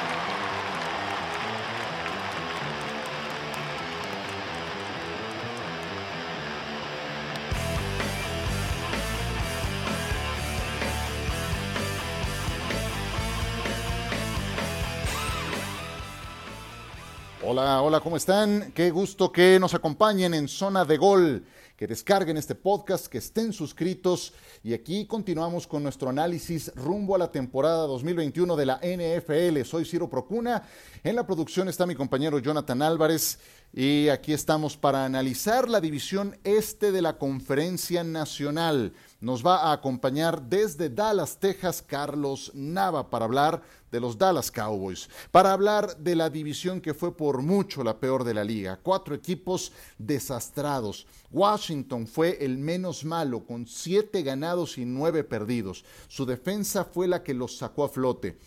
Thank you. Hola, hola, ¿cómo están? Qué gusto que nos acompañen en Zona de Gol, que descarguen este podcast, que estén suscritos y aquí continuamos con nuestro análisis rumbo a la temporada 2021 de la NFL. Soy Ciro Procuna, en la producción está mi compañero Jonathan Álvarez y aquí estamos para analizar la división este de la Conferencia Nacional. Nos va a acompañar desde Dallas, Texas, Carlos Nava para hablar de los Dallas Cowboys, para hablar de la división que fue por mucho la peor de la liga. Cuatro equipos desastrados. Washington fue el menos malo, con siete ganados y nueve perdidos. Su defensa fue la que los sacó a flote.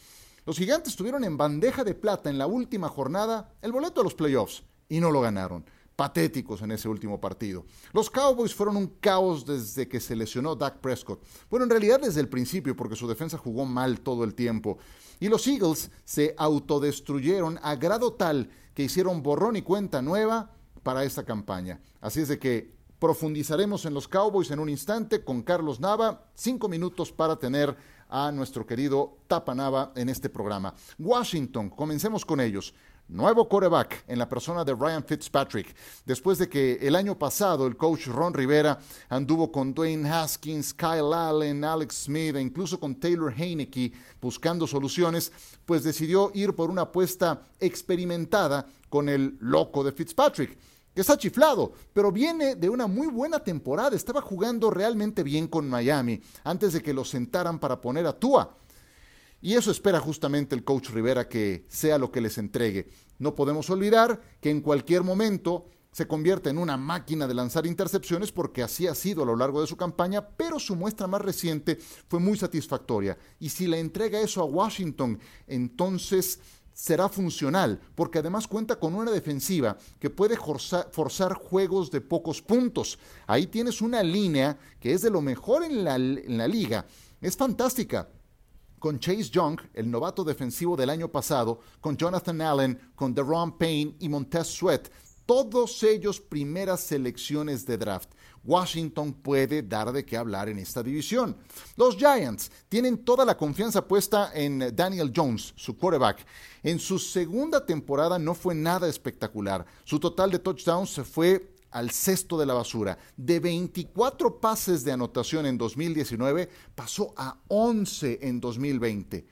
Los gigantes tuvieron en bandeja de plata en la última jornada el boleto a los playoffs y no lo ganaron patéticos en ese último partido. Los Cowboys fueron un caos desde que se lesionó Dak Prescott. Bueno, en realidad desde el principio, porque su defensa jugó mal todo el tiempo. Y los Eagles se autodestruyeron a grado tal que hicieron borrón y cuenta nueva para esta campaña. Así es de que profundizaremos en los Cowboys en un instante con Carlos Nava. Cinco minutos para tener a nuestro querido Tapa Nava en este programa. Washington, comencemos con ellos nuevo quarterback en la persona de Ryan Fitzpatrick, después de que el año pasado el coach Ron Rivera anduvo con Dwayne Haskins, Kyle Allen, Alex Smith e incluso con Taylor Heineke buscando soluciones, pues decidió ir por una apuesta experimentada con el loco de Fitzpatrick que está chiflado, pero viene de una muy buena temporada. Estaba jugando realmente bien con Miami antes de que lo sentaran para poner a Tua. Y eso espera justamente el coach Rivera que sea lo que les entregue. No podemos olvidar que en cualquier momento se convierte en una máquina de lanzar intercepciones porque así ha sido a lo largo de su campaña, pero su muestra más reciente fue muy satisfactoria. Y si le entrega eso a Washington, entonces será funcional, porque además cuenta con una defensiva que puede forzar, juegos de pocos puntos. Ahí tienes una línea que es de lo mejor en la, liga. Es fantástica con Chase Young, el novato defensivo del año pasado, con Jonathan Allen, con Deron Payne y Montez Sweat, todos ellos primeras selecciones de draft. Washington puede dar de qué hablar en esta división. Los Giants tienen toda la confianza puesta en Daniel Jones, su quarterback. En su segunda temporada no fue nada espectacular. Su total de touchdowns se fue al cesto de la basura. De 24 pases de anotación en 2019, pasó a 11 en 2020.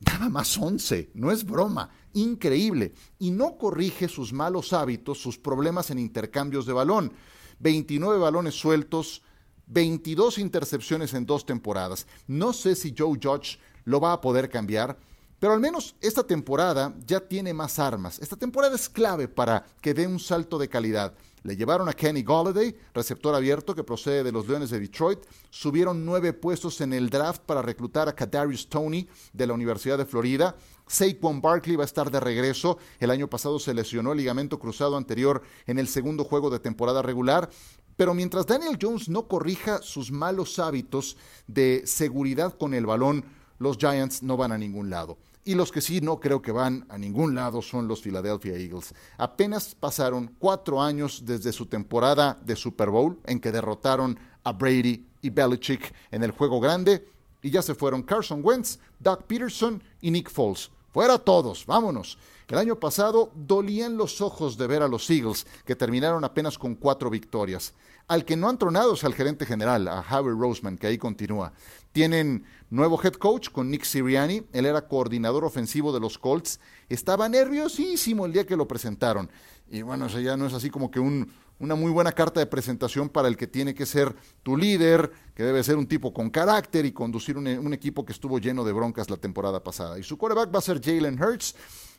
Nada más 11, no es broma, increíble. Y no corrige sus malos hábitos, sus problemas en intercambios de balón. 29 balones sueltos, 22 intercepciones en dos temporadas. No sé si Joe Judge lo va a poder cambiar, pero al menos esta temporada ya tiene más armas. Esta temporada es clave para que dé un salto de calidad. Le llevaron a Kenny Galladay, receptor abierto que procede de los Leones de Detroit. Subieron nueve puestos en el draft para reclutar a Kadarius Tony de la Universidad de Florida. Saquon Barkley va a estar de regreso. El año pasado se lesionó el ligamento cruzado anterior en el segundo juego de temporada regular. Pero mientras Daniel Jones no corrija sus malos hábitos de seguridad con el balón, los Giants no van a ningún lado. Y los que sí no creo que van a ningún lado son los Philadelphia Eagles. Apenas pasaron cuatro años desde su temporada de Super Bowl en que derrotaron a Brady y Belichick en el juego grande y ya se fueron Carson Wentz, Doug Peterson y Nick Foles. Fuera todos, vámonos. El año pasado dolían los ojos de ver a los Eagles, que terminaron apenas con cuatro victorias. Al que no han tronado es al gerente general, a Harry Roseman, que ahí continúa. Tienen nuevo head coach con Nick Sirianni, él era coordinador ofensivo de los Colts, estaba nerviosísimo el día que lo presentaron. Y bueno, eso ya no es así como que un, una muy buena carta de presentación para el que tiene que ser tu líder, que debe ser un tipo con carácter y conducir un, un equipo que estuvo lleno de broncas la temporada pasada. Y su quarterback va a ser Jalen Hurts.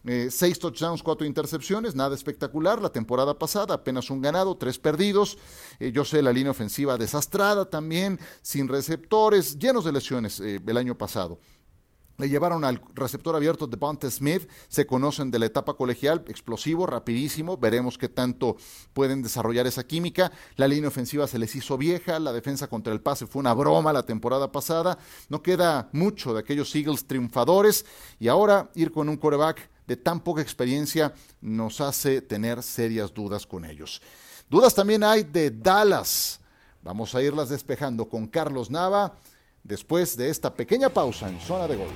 Eh, seis touchdowns, cuatro intercepciones, nada espectacular. La temporada pasada apenas un ganado, tres perdidos. Eh, yo sé la línea ofensiva desastrada también, sin receptores, llenos de lesiones eh, el año pasado. Le llevaron al receptor abierto de Bonte Smith, se conocen de la etapa colegial, explosivo, rapidísimo, veremos qué tanto pueden desarrollar esa química. La línea ofensiva se les hizo vieja, la defensa contra el pase fue una broma la temporada pasada, no queda mucho de aquellos Eagles triunfadores y ahora ir con un quarterback de tan poca experiencia nos hace tener serias dudas con ellos. Dudas también hay de Dallas. Vamos a irlas despejando con Carlos Nava después de esta pequeña pausa en zona de gol.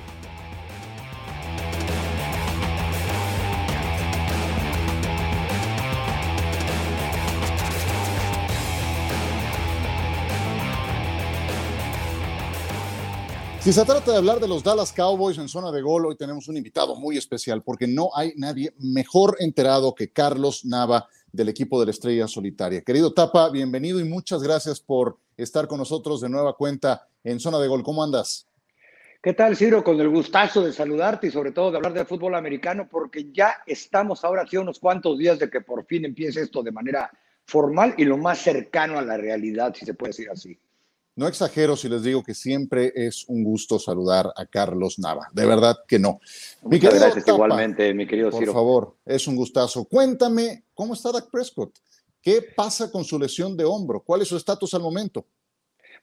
Si se trata de hablar de los Dallas Cowboys en zona de gol, hoy tenemos un invitado muy especial porque no hay nadie mejor enterado que Carlos Nava del equipo de la Estrella Solitaria. Querido Tapa, bienvenido y muchas gracias por estar con nosotros de nueva cuenta en Zona de Gol. ¿Cómo andas? ¿Qué tal, Ciro? Con el gustazo de saludarte y sobre todo de hablar de fútbol americano, porque ya estamos ahora sí unos cuantos días de que por fin empiece esto de manera formal y lo más cercano a la realidad, si se puede decir así. No exagero si les digo que siempre es un gusto saludar a Carlos Nava. De verdad que no. Muchas gracias igualmente, mi querido Ciro. Por favor, es un gustazo. Cuéntame, ¿cómo está Dak Prescott? ¿Qué pasa con su lesión de hombro? ¿Cuál es su estatus al momento?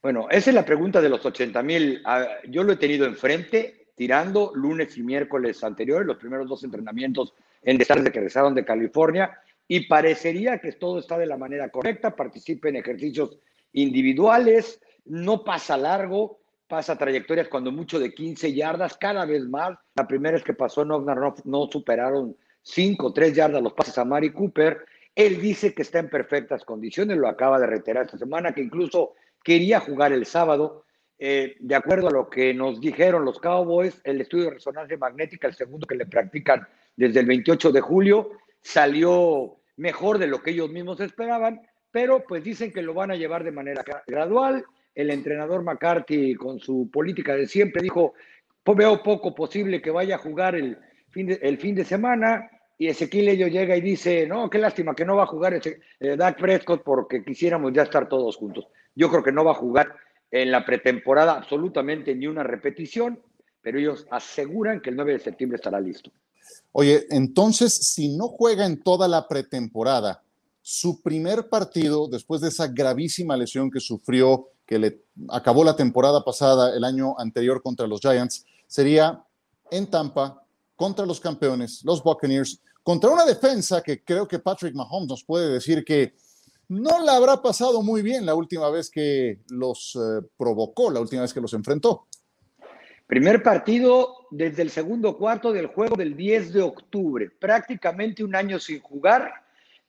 Bueno, esa es la pregunta de los 80 mil. Ah, yo lo he tenido enfrente, tirando lunes y miércoles anteriores, los primeros dos entrenamientos en desastres que regresaron de California, y parecería que todo está de la manera correcta, participa en ejercicios individuales, no pasa largo, pasa trayectorias cuando mucho de 15 yardas, cada vez más. La primera es que pasó en Oxnard, no, superaron 5 o 3 yardas los pases a Mari Cooper. Él dice que está en perfectas condiciones, lo acaba de reiterar esta semana, que incluso quería jugar el sábado. Eh, de acuerdo a lo que nos dijeron los Cowboys, el estudio de resonancia magnética, el segundo que le practican desde el 28 de julio, salió mejor de lo que ellos mismos esperaban, pero pues dicen que lo van a llevar de manera gradual, el entrenador McCarthy con su política de siempre dijo, veo poco posible que vaya a jugar el fin de, el fin de semana, y Ezequiel ello llega y dice, no, qué lástima que no va a jugar eh, Dak Prescott porque quisiéramos ya estar todos juntos. Yo creo que no va a jugar en la pretemporada absolutamente ni una repetición, pero ellos aseguran que el 9 de septiembre estará listo. Oye, entonces, si no juega en toda la pretemporada, su primer partido, después de esa gravísima lesión que sufrió que le acabó la temporada pasada, el año anterior contra los Giants, sería en Tampa, contra los campeones, los Buccaneers, contra una defensa que creo que Patrick Mahomes nos puede decir que no la habrá pasado muy bien la última vez que los eh, provocó, la última vez que los enfrentó. Primer partido desde el segundo cuarto del juego del 10 de octubre, prácticamente un año sin jugar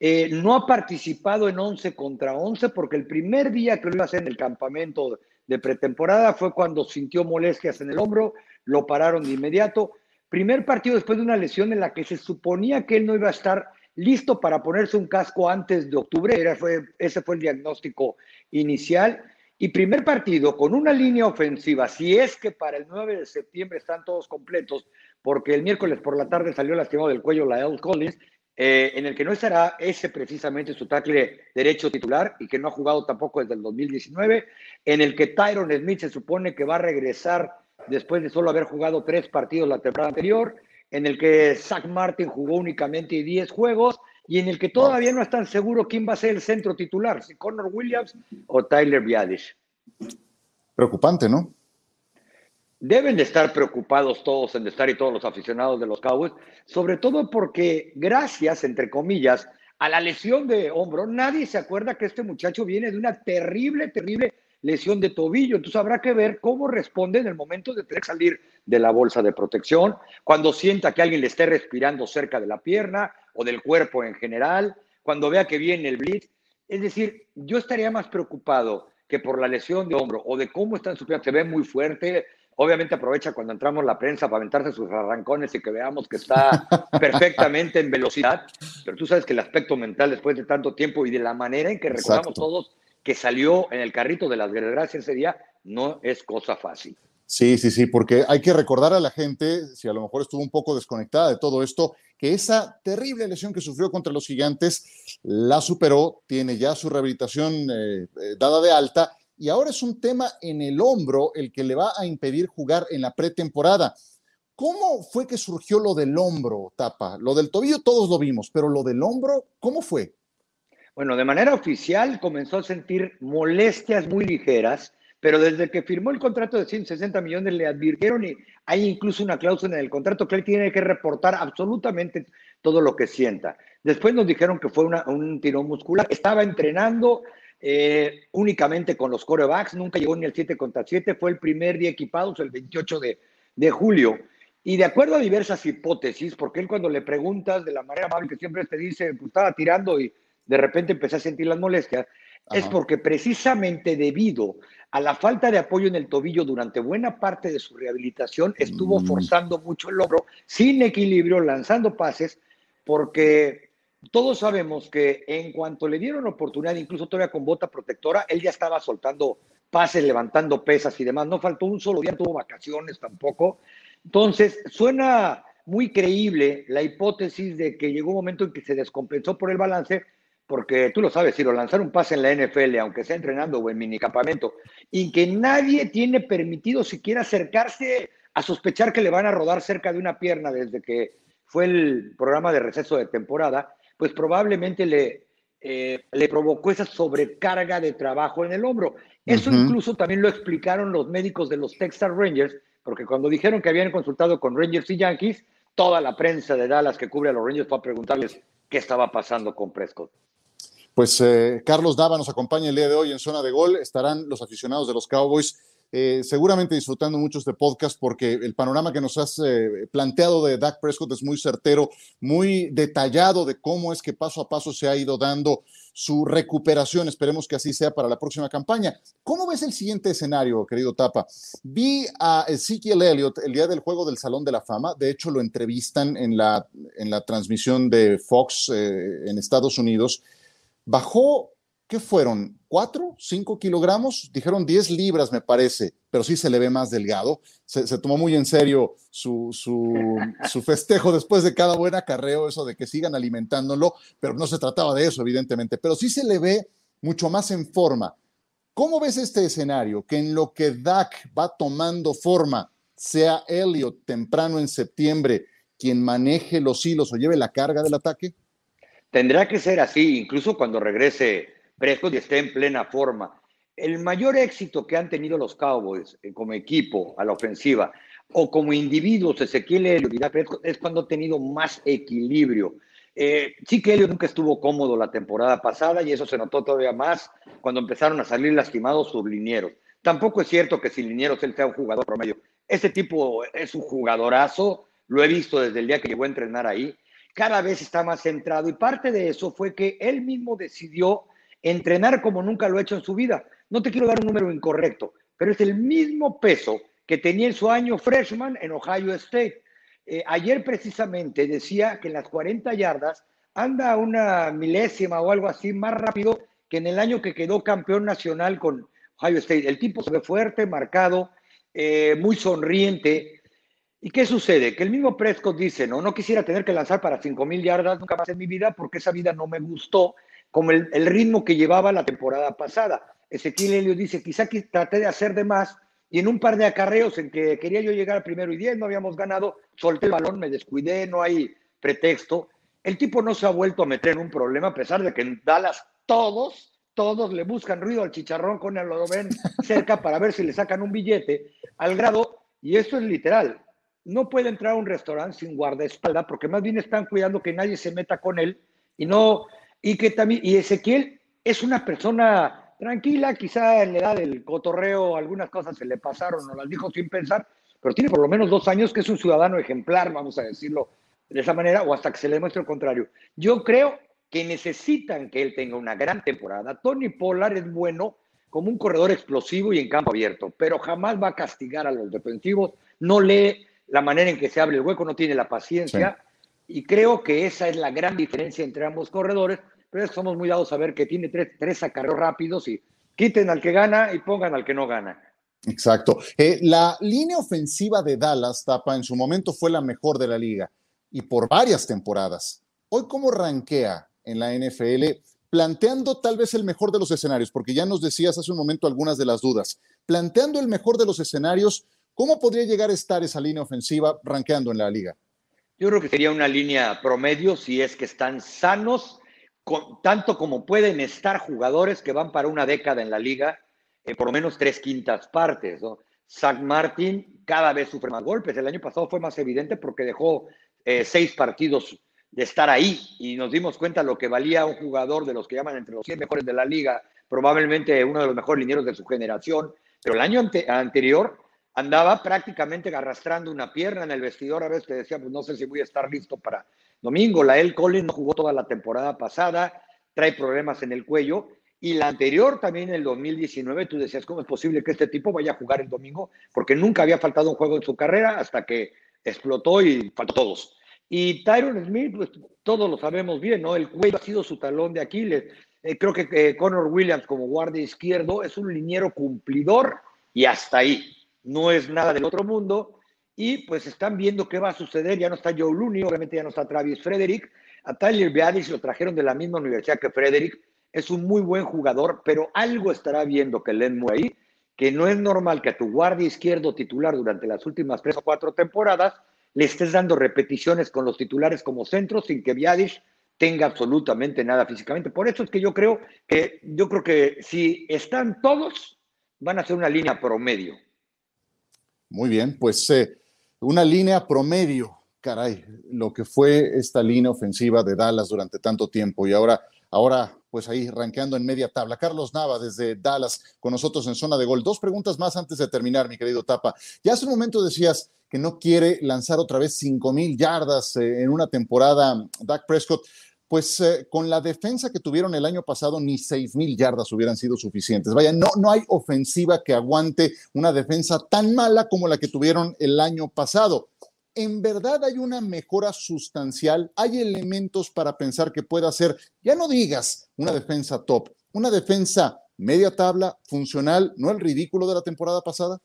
eh, no ha participado en 11 contra 11 porque el primer día que lo iba a hacer en el campamento de pretemporada fue cuando sintió molestias en el hombro, lo pararon de inmediato. Primer partido después de una lesión en la que se suponía que él no iba a estar listo para ponerse un casco antes de octubre, Era, fue, ese fue el diagnóstico inicial. Y primer partido con una línea ofensiva, si es que para el 9 de septiembre están todos completos, porque el miércoles por la tarde salió lastimado del cuello la L. Collins, eh, en el que no estará ese precisamente su tackle derecho titular y que no ha jugado tampoco desde el 2019, en el que Tyron Smith se supone que va a regresar después de solo haber jugado tres partidos la temporada anterior, en el que Zach Martin jugó únicamente 10 juegos y en el que todavía no están seguros quién va a ser el centro titular, si Connor Williams o Tyler Biadish. Preocupante, ¿no? Deben de estar preocupados todos en estar y todos los aficionados de los Cowboys, sobre todo porque gracias, entre comillas, a la lesión de hombro, nadie se acuerda que este muchacho viene de una terrible, terrible lesión de tobillo. Entonces habrá que ver cómo responde en el momento de tener que salir de la bolsa de protección, cuando sienta que alguien le esté respirando cerca de la pierna o del cuerpo en general, cuando vea que viene el blitz. Es decir, yo estaría más preocupado que por la lesión de hombro o de cómo está en su pierna, se ve muy fuerte, Obviamente aprovecha cuando entramos la prensa para aventarse sus arrancones y que veamos que está perfectamente en velocidad, pero tú sabes que el aspecto mental después de tanto tiempo y de la manera en que recordamos todos que salió en el carrito de las desgracias ese día, no es cosa fácil. Sí, sí, sí, porque hay que recordar a la gente, si a lo mejor estuvo un poco desconectada de todo esto, que esa terrible lesión que sufrió contra los gigantes la superó, tiene ya su rehabilitación eh, eh, dada de alta, y, y ahora es un tema en el hombro el que le va a impedir jugar en la pretemporada. ¿Cómo fue que surgió lo del hombro, Tapa? Lo del tobillo todos lo vimos, pero lo del hombro, ¿cómo fue? Bueno, de manera oficial comenzó a sentir molestias muy ligeras, pero desde que firmó el contrato de 160 millones le advirtieron y hay incluso una cláusula en el contrato que él tiene que reportar absolutamente todo lo que sienta. Después nos dijeron que fue un tirón muscular. Estaba entrenando eh, únicamente con los corebacks, nunca llegó ni al 7 contra 7, fue el primer día equipado, el 28 de, de julio. Y de acuerdo a diversas hipótesis, porque él cuando le preguntas de la manera amable que siempre te dice, pues estaba tirando y de repente empecé a sentir las molestias, es porque precisamente debido a la falta de apoyo en el tobillo durante buena parte de su rehabilitación, estuvo mm. forzando mucho el hombro, sin equilibrio, lanzando pases, porque todos sabemos que en cuanto le dieron oportunidad, incluso todavía con bota protectora, él ya estaba soltando pases, levantando pesas y demás. No faltó un solo día, tuvo vacaciones tampoco. Entonces, suena muy creíble la hipótesis de que llegó un momento en que se descompensó por el balance, porque tú lo sabes, si lo lanzar un pase en la NFL, aunque sea entrenando o en minicampamento, y que nadie tiene permitido siquiera acercarse a sospechar que le van a rodar cerca de una pierna desde que fue el programa de receso de temporada, pues probablemente le, eh, le provocó esa sobrecarga de trabajo en el hombro. Eso incluso también lo explicaron los médicos de los Texas Rangers, porque cuando dijeron que habían consultado con Rangers y Yankees, toda la prensa de Dallas que cubre a los Rangers fue a preguntarles qué estaba pasando con Prescott. Pues eh, Carlos Dava nos acompaña el día de hoy en zona de gol. Estarán los aficionados de los Cowboys eh, seguramente disfrutando mucho este podcast porque el panorama que nos has eh, planteado de Dak Prescott es muy certero, muy detallado de cómo es que paso a paso se ha ido dando su recuperación. Esperemos que así sea para la próxima campaña. ¿Cómo ves el siguiente escenario, querido Tapa? Vi a Ezekiel Elliott el día del juego del Salón de la Fama. De hecho, lo entrevistan en la, en la transmisión de Fox en Estados Unidos. Bajó ¿qué fueron? ¿Cuatro? ¿Cinco kilogramos? Dijeron diez libras, me parece, pero sí se le ve más delgado. Se, tomó muy en serio su, su, festejo después de cada buen acarreo, eso de que sigan alimentándolo, pero no se trataba de eso, evidentemente, pero sí se le ve mucho más en forma. ¿Cómo ves este escenario? Que en lo que Dak va tomando forma, sea Elliot temprano en septiembre quien maneje los hilos o lleve la carga del ataque? Tendrá que ser así, incluso cuando regrese Prescott esté en plena forma. El mayor éxito que han tenido los Cowboys eh, como equipo a la ofensiva o como individuos, Ezequiel Elliott y es cuando ha tenido más equilibrio. Eh, sí que Elliott nunca estuvo cómodo la temporada pasada y eso se notó todavía más cuando empezaron a salir lastimados sus linieros. Tampoco es cierto que sin linieros él sea un jugador promedio. Este tipo es un jugadorazo, lo he visto desde el día que llegó a entrenar ahí. Cada vez está más centrado y parte de eso fue que él mismo decidió entrenar como nunca lo ha hecho en su vida. No te quiero dar un número incorrecto, pero es el mismo peso que tenía en su año freshman en Ohio State. Eh, ayer precisamente decía que en las 40 yardas anda una milésima o algo así más rápido que en el año que quedó campeón nacional con Ohio State. El tipo se ve fuerte, marcado, eh, muy sonriente. ¿Y qué sucede? Que el mismo Prescott dice, no, no quisiera tener que lanzar para 5 mil yardas nunca más en mi vida porque esa vida no me gustó como el, ritmo que llevaba la temporada pasada. Ezequiel Helio dice, quizá que traté de hacer de más y en un par de acarreos en que quería yo llegar al primero y diez, no habíamos ganado, solté el balón, me descuidé, no hay pretexto. El tipo no se ha vuelto a meter en un problema a pesar de que en Dallas todos, todos le buscan ruido al chicharrón con el lo ven cerca para ver si le sacan un billete, al grado, y esto es literal, no puede entrar a un restaurante sin guardaespaldas porque más bien están cuidando que nadie se meta con él y no y que también, y Ezequiel es una persona tranquila, quizá en la edad del cotorreo algunas cosas se le pasaron o las dijo sin pensar, pero tiene por lo menos dos años que es un ciudadano ejemplar, vamos a decirlo de esa manera, o hasta que se le demuestre lo contrario. Yo creo que necesitan que él tenga una gran temporada. Tony Pollard es bueno como un corredor explosivo y en campo abierto, pero jamás va a castigar a los defensivos, no lee la manera en que se abre el hueco, no tiene la paciencia. Y creo que esa es la gran diferencia entre ambos corredores, pero es que somos muy dados a ver que tiene tres, tres acarreos rápidos y quiten al que gana y pongan al que no gana. Exacto. Eh, la línea ofensiva de Dallas, Tapa, en su momento fue la mejor de la liga y por varias temporadas. Hoy, ¿cómo rankea en la NFL? Planteando tal vez el mejor de los escenarios, porque ya nos decías hace un momento algunas de las dudas. Planteando el mejor de los escenarios, ¿Cómo podría llegar a estar esa línea ofensiva rankeando en la liga? Yo creo que sería una línea promedio si es que están sanos, tanto como pueden estar jugadores que van para una década en la liga, en por lo menos tres quintas partes. ¿no? Zach Martin cada vez sufre más golpes. El año pasado fue más evidente porque dejó eh, seis partidos de estar ahí y nos dimos cuenta lo que valía un jugador de los que llaman entre los 100 mejores de la liga, probablemente uno de los mejores linieros de su generación, pero el año anterior andaba prácticamente arrastrando una pierna en el vestidor, a veces te decía, pues no sé si voy a estar listo para domingo, la El Collins no jugó toda la temporada pasada, trae problemas en el cuello, y la anterior también en el 2019, tú decías, ¿cómo es posible que este tipo vaya a jugar el domingo? Porque nunca había faltado un juego en su carrera hasta que explotó y faltó todos. Y Tyron Smith, pues todos lo sabemos bien, ¿no? El cuello ha sido su talón de Aquiles. Eh, creo que eh, Connor Williams como guardia izquierdo es un liniero cumplidor y hasta ahí. No es nada del otro mundo. Y pues están viendo qué va a suceder. Ya no está Joe Looney, obviamente ya no está Travis Frederick. A Tyler Biadish lo trajeron de la misma universidad que Frederick. Es un muy buen jugador, pero algo estará viendo que Len ahí, que no es normal que a tu guardia izquierdo titular durante las últimas tres o cuatro temporadas le estés dando repeticiones con los titulares como centro sin que Viadish tenga absolutamente nada físicamente. Por eso es que yo creo que yo creo que si están todos van a ser una línea promedio. Muy bien, pues eh, una línea promedio, caray, lo que fue esta línea ofensiva de Dallas durante tanto tiempo y ahora ahora pues ahí rankeando en media tabla. Carlos Nava desde Dallas con nosotros en zona de gol. Dos preguntas más antes de terminar, mi querido Tapa. Ya hace un momento decías que no quiere lanzar otra vez cinco mil yardas eh, en una temporada, Dak Prescott. Pues eh, con la defensa que tuvieron el año pasado, ni seis mil yardas hubieran sido suficientes. Vaya, no, no hay ofensiva que aguante una defensa tan mala como la que tuvieron el año pasado. ¿En verdad hay una mejora sustancial? ¿Hay elementos para pensar que pueda ser, ya no digas una defensa top, una defensa media tabla, funcional, no el ridículo de la temporada pasada?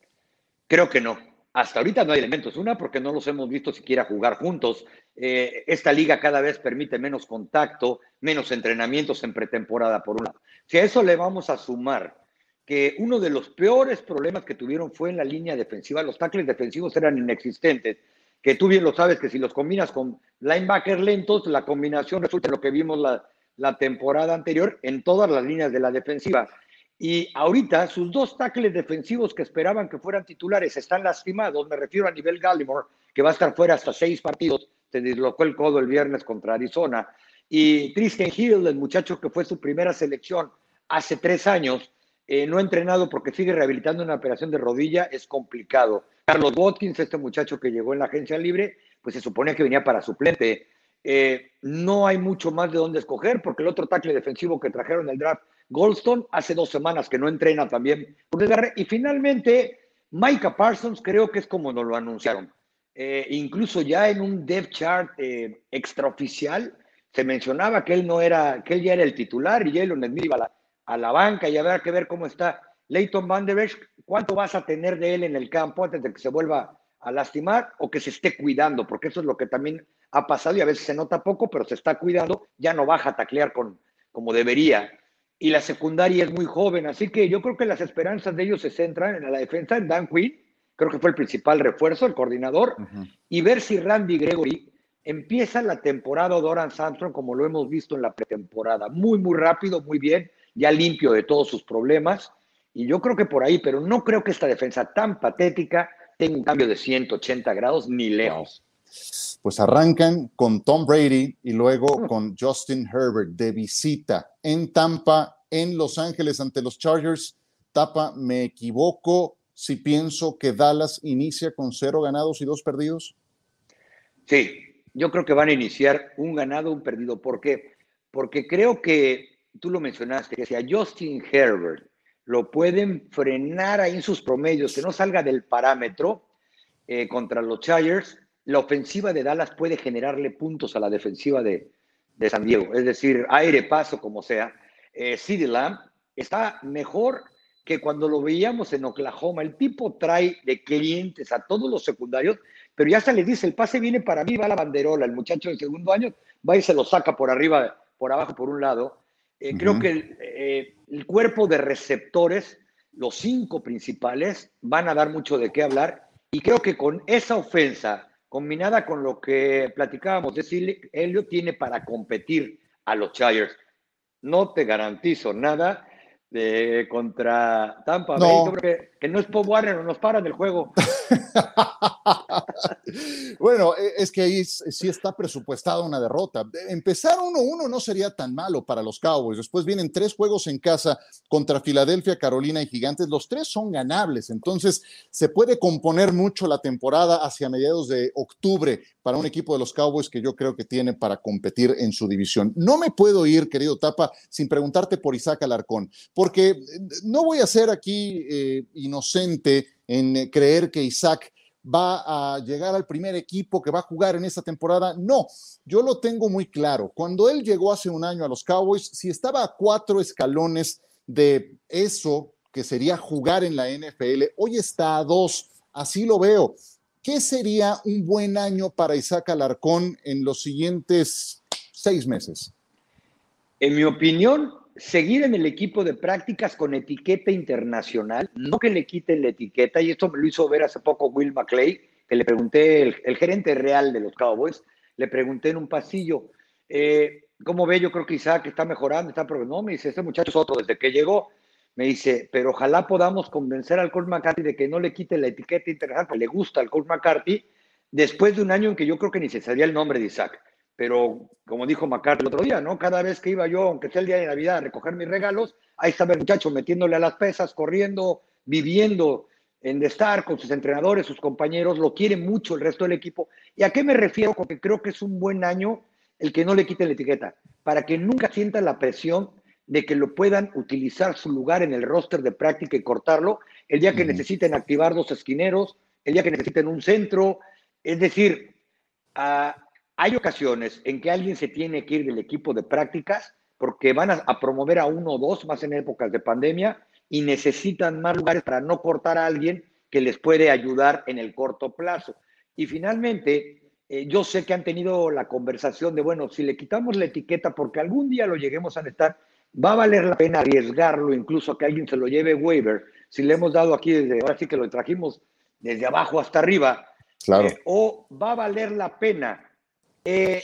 Creo que no. Hasta ahorita no hay elementos. Una, porque no los hemos visto siquiera jugar juntos. Eh, esta liga cada vez permite menos contacto, menos entrenamientos en pretemporada, por un lado. Si a eso le vamos a sumar que uno de los peores problemas que tuvieron fue en la línea defensiva, los tackles defensivos eran inexistentes, que tú bien lo sabes que si los combinas con linebackers lentos, la combinación resulta en lo que vimos la, la temporada anterior en todas las líneas de la defensiva. Y ahorita sus dos tackles defensivos que esperaban que fueran titulares están lastimados. Me refiero a nivel Gallimore, que va a estar fuera hasta seis partidos. Se dislocó el codo el viernes contra Arizona. Y Tristan Hill, el muchacho que fue su primera selección hace tres años, eh, no ha entrenado porque sigue rehabilitando una operación de rodilla, es complicado. Carlos Watkins, este muchacho que llegó en la agencia libre, pues se supone que venía para suplente. Eh, no hay mucho más de dónde escoger porque el otro tackle defensivo que trajeron el draft Goldstone hace dos semanas que no entrena también. Y finalmente, Micah Parsons creo que es como nos lo anunciaron. Eh, incluso ya en un depth chart eh, extraoficial se mencionaba que él no era, que él ya era el titular y Jalen Smith iba a la, a la banca y habrá que ver cómo está Leighton Van Der Esch, cuánto vas a tener de él en el campo antes de que se vuelva a lastimar o que se esté cuidando, porque eso es lo que también ha pasado y a veces se nota poco, pero se está cuidando, ya no baja a taclear con, como debería y la secundaria es muy joven, así que yo creo que las esperanzas de ellos se centran en la defensa, en Dan Quinn, creo que fue el principal refuerzo, el coordinador, y ver si Randy Gregory empieza la temporada Doran Sampson como lo hemos visto en la pretemporada, muy, muy rápido, muy bien, ya limpio de todos sus problemas, y yo creo que por ahí, pero no creo que esta defensa tan patética tenga un cambio de 180 grados ni lejos pues arrancan con Tom Brady y luego mm. con Justin Herbert de visita en Tampa, en Los Ángeles ante los Chargers. Tapa, ¿me equivoco si pienso que Dallas inicia con cero ganados y dos perdidos? Sí, yo creo que van a iniciar un ganado, un perdido. ¿Por qué? Porque creo que, tú lo mencionaste, que si a Justin Herbert lo pueden frenar ahí en sus promedios, que no salga del parámetro eh, contra los Chargers, la ofensiva de Dallas puede generarle puntos a la defensiva de, San Diego. Es decir, aire, paso, como sea. Eh, Lamb está mejor que cuando lo veíamos en Oklahoma. El tipo trae de clientes a todos los secundarios, pero ya se le dice, el pase viene para mí, va la banderola. El muchacho del segundo año va y se lo saca por arriba, por abajo, por un lado. Eh, creo que eh, el cuerpo de receptores, los cinco principales, van a dar mucho de qué hablar Y creo que con esa ofensa, combinada con lo que platicábamos, decirle, Helio tiene para competir a los Chargers. No te garantizo nada de contra Tampa no. Bay. Que, no es Pop Warner, nos paran del juego. bueno, e, es que ahí sí está presupuestada una derrota. Empezar 1-1 no sería tan malo para los Cowboys. Después vienen tres juegos en casa contra Filadelfia, Carolina y Gigantes. Los tres son ganables. Entonces se puede componer mucho la temporada hacia mediados de octubre para un equipo de los Cowboys que yo creo que tiene para competir en su división. No me puedo ir, querido Tapa, sin preguntarte por Isaac Alarcón, porque no voy a ser aquí eh, inocente en creer que Isaac va a llegar al primer equipo que va a jugar en esta temporada. No, yo lo tengo muy claro. Cuando él llegó hace un año a los Cowboys, si estaba a cuatro escalones de eso que sería jugar en la NFL, hoy está a dos. Así lo veo. ¿Qué sería un buen año para Isaac Alarcón en los siguientes seis meses? En mi opinión, seguir en el equipo de prácticas con etiqueta internacional, no que le quiten la etiqueta, y esto me lo hizo ver hace poco Will McClay, que le pregunté, el, gerente real de los Cowboys, le pregunté en un pasillo, eh, ¿cómo ve? Yo creo que Isaac está mejorando, está no, me dice, este muchacho es otro desde que llegó, me dice, pero ojalá podamos convencer al Coach McCarthy de que no le quite la etiqueta internacional, le gusta al Coach McCarthy, después de un año en que yo creo que ni se sabía el nombre de Isaac. Pero como dijo McCarthy el otro día, ¿no? Cada vez que iba yo, aunque sea el día de Navidad, a recoger mis regalos, ahí estaba el muchacho metiéndole a las pesas, corriendo, viviendo en de estar con sus entrenadores, sus compañeros, lo quiere mucho el resto del equipo. ¿Y a qué me refiero? Porque creo que es un buen año el que no le quite la etiqueta, para que nunca sienta la presión de que lo puedan utilizar su lugar en el roster de práctica y cortarlo el día que necesiten activar dos esquineros, el día que necesiten un centro. Es decir, ah, hay ocasiones en que alguien se tiene que ir del equipo de prácticas porque van a, promover a uno o dos más en épocas de pandemia y necesitan más lugares para no cortar a alguien que les puede ayudar en el corto plazo. Y finalmente, eh, yo sé que han tenido la conversación de, bueno, si le quitamos la etiqueta porque algún día lo lleguemos a estar, va a valer la pena arriesgarlo incluso a que alguien se lo lleve waiver, si le hemos dado aquí desde, ahora sí que lo trajimos desde abajo hasta arriba, claro. Eh, o va a valer la pena. Eh,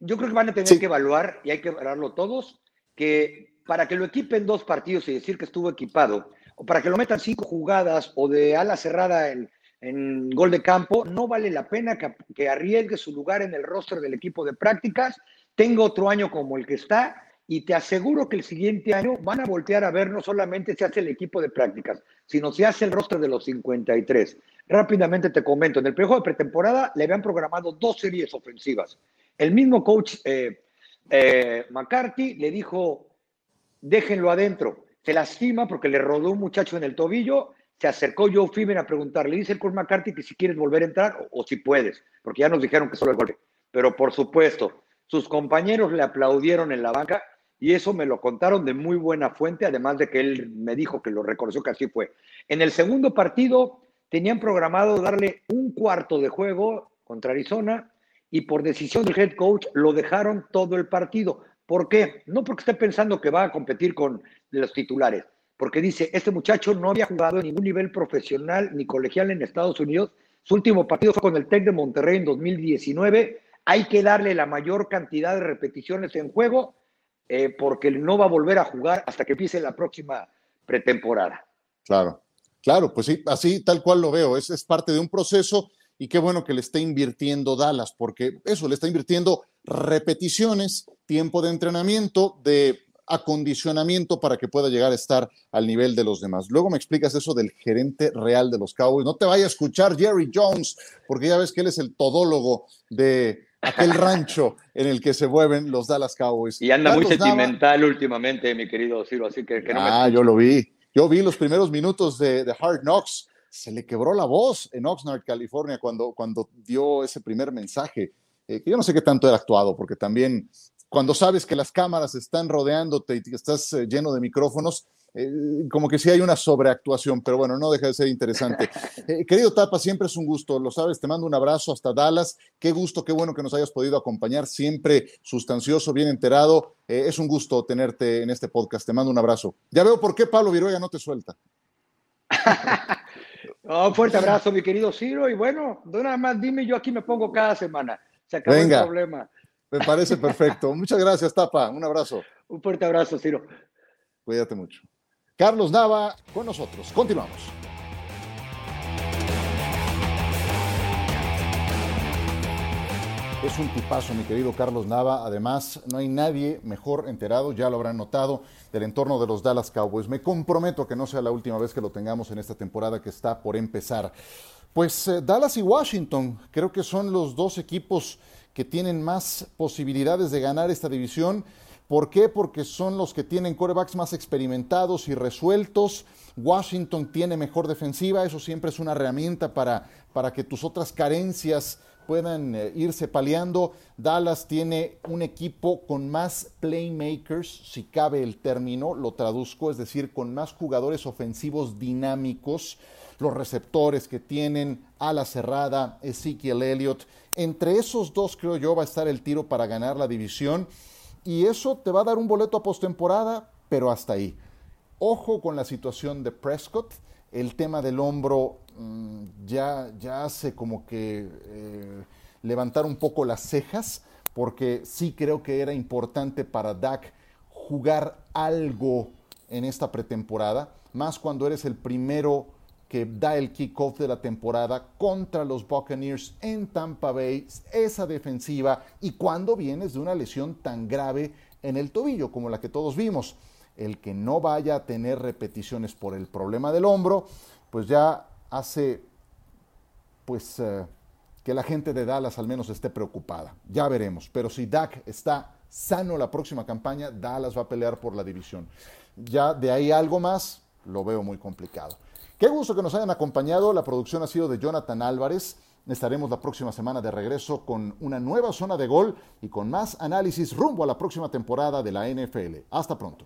yo creo que van a tener que evaluar, y hay que evaluarlo todos, que para que lo equipen dos partidos y decir que estuvo equipado, o para que lo metan cinco jugadas o de ala cerrada en, en gol de campo, no vale la pena que, que arriesgue su lugar en el roster del equipo de prácticas, tenga otro año como el que está y te aseguro que el siguiente año van a voltear a ver no solamente si hace el equipo de prácticas, sino si hace el rostro de los 53. Rápidamente te comento, en el periodo de pretemporada le habían programado dos series ofensivas. El mismo coach eh, eh, McCarthy le dijo, déjenlo adentro. Se lastima porque le rodó un muchacho en el tobillo, se acercó Joe Fiben a preguntarle, le dice el coach McCarthy que si quieres volver a entrar o, o si puedes, porque ya nos dijeron que solo el golpe. Pero por supuesto, sus compañeros le aplaudieron en la banca y eso me lo contaron de muy buena fuente, además de que él me dijo que lo reconoció que así fue. En el segundo partido tenían programado darle un cuarto de juego contra Arizona y por decisión del head coach lo dejaron todo el partido. ¿Por qué? No porque esté pensando que va a competir con los titulares, porque dice, este muchacho no había jugado en ningún nivel profesional ni colegial en Estados Unidos. Su último partido fue con el Tec de Monterrey en 2019. Hay que darle la mayor cantidad de repeticiones en juego eh, porque no va a volver a jugar hasta que empiece la próxima pretemporada. Claro, claro, pues sí, así tal cual lo veo, es, es parte de un proceso y qué bueno que le está invirtiendo Dallas, porque eso, le está invirtiendo repeticiones, tiempo de entrenamiento, de acondicionamiento para que pueda llegar a estar al nivel de los demás. Luego me explicas eso del gerente real de los Cowboys. No te vaya a escuchar Jerry Jones, porque ya ves que él es el todólogo de aquel rancho en el que se mueven los Dallas Cowboys. Y anda muy sentimental últimamente, mi querido Ciro, así que, no Ah, yo lo vi. Yo vi los primeros minutos de, de, Hard Knocks. Se le quebró la voz en Oxnard, California, cuando, cuando dio ese primer mensaje. Eh, que yo no sé qué tanto era actuado, porque también cuando sabes que las cámaras están rodeándote y que estás eh, lleno de micrófonos, eh, como que sí hay una sobreactuación, pero bueno, no deja de ser interesante. Eh, querido Tapa, siempre es un gusto, lo sabes, te mando un abrazo hasta Dallas, qué gusto, qué bueno que nos hayas podido acompañar, siempre sustancioso, bien enterado, eh, es un gusto tenerte en este podcast, te mando un abrazo. Ya veo por qué Pablo Viruega no te suelta. Un fuerte abrazo, mi querido Ciro. Y bueno, nada más dime, yo aquí me pongo cada semana. Se acaba Venga. el problema. Me parece perfecto. Muchas gracias, Tapa. Un abrazo. Un fuerte abrazo, Ciro. Cuídate mucho. Carlos Nava con nosotros. Continuamos. Es un tipazo, mi querido Carlos Nava. Además, no hay nadie mejor enterado, ya lo habrán notado, del entorno de los Dallas Cowboys. Me comprometo a que no sea la última vez que lo tengamos en esta temporada que está por empezar. Pues eh, Dallas y Washington creo que son los dos equipos que tienen más posibilidades de ganar esta división. ¿Por qué? Porque son los que tienen corebacks más experimentados y resueltos. Washington tiene mejor defensiva, eso siempre es una herramienta para, para que tus otras carencias puedan eh, irse paliando. Dallas tiene un equipo con más playmakers, si cabe el término, lo traduzco, es decir, con más jugadores ofensivos dinámicos, los receptores que tienen, ala cerrada, Ezekiel Elliott. Entre esos dos, creo yo, va a estar el tiro para ganar la división. Y eso te va a dar un boleto a postemporada, pero hasta ahí. Ojo con la situación de Prescott. El tema del hombro mmm, ya, ya hace como que eh, levantar un poco las cejas, porque sí creo que era importante para Dak jugar algo en esta pretemporada, más cuando eres el primero que da el kickoff de la temporada contra los Buccaneers en Tampa Bay, esa defensiva, y cuando vienes de una lesión tan grave en el tobillo como la que todos vimos. El que no vaya a tener repeticiones por el problema del hombro, pues ya hace pues eh, que la gente de Dallas al menos esté preocupada. Ya veremos. Pero si Dak está sano la próxima campaña, Dallas va a pelear por la división. Ya de ahí algo más, lo veo muy complicado. Qué gusto que nos hayan acompañado. La producción ha sido de Jonathan Álvarez. Estaremos la próxima semana de regreso con una nueva zona de gol y con más análisis rumbo a la próxima temporada de la NFL. Hasta pronto.